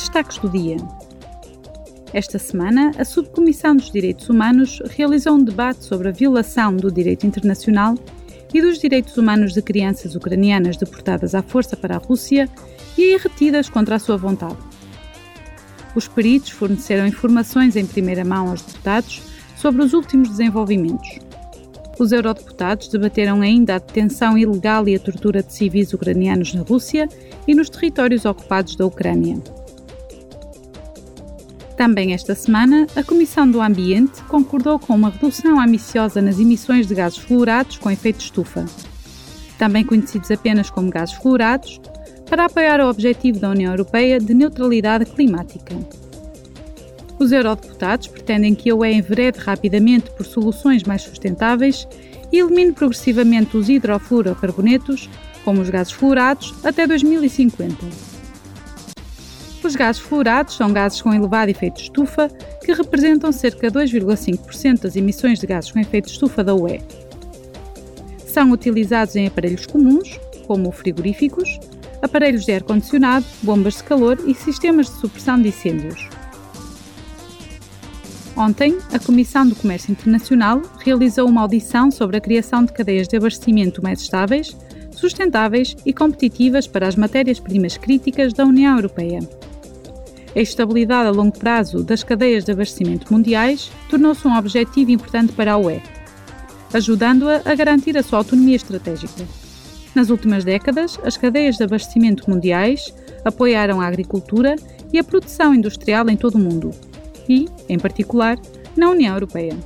destaques do dia. Esta semana, a Subcomissão dos Direitos Humanos realizou um debate sobre a violação do direito internacional e dos direitos humanos de crianças ucranianas deportadas à força para a Rússia e retidas contra a sua vontade. Os peritos forneceram informações em primeira mão aos deputados sobre os últimos desenvolvimentos. Os eurodeputados debateram ainda a detenção ilegal e a tortura de civis ucranianos na Rússia e nos territórios ocupados da Ucrânia. Também esta semana, a Comissão do Ambiente concordou com uma redução ambiciosa nas emissões de gases fluorados com efeito estufa, também conhecidos apenas como gases fluorados, para apoiar o objetivo da União Europeia de neutralidade climática. Os eurodeputados pretendem que a UE enverede rapidamente por soluções mais sustentáveis e elimine progressivamente os hidrofluorocarbonetos, como os gases fluorados, até 2050. Os gases fluorados são gases com elevado efeito estufa, que representam cerca de 2,5% das emissões de gases com efeito estufa da UE. São utilizados em aparelhos comuns, como frigoríficos, aparelhos de ar-condicionado, bombas de calor e sistemas de supressão de incêndios. Ontem, a Comissão do Comércio Internacional realizou uma audição sobre a criação de cadeias de abastecimento mais estáveis, sustentáveis e competitivas para as matérias-primas críticas da União Europeia. A estabilidade a longo prazo das cadeias de abastecimento mundiais tornou-se um objetivo importante para a UE, ajudando-a a garantir a sua autonomia estratégica. Nas últimas décadas, as cadeias de abastecimento mundiais apoiaram a agricultura e a produção industrial em todo o mundo, e, em particular, na União Europeia.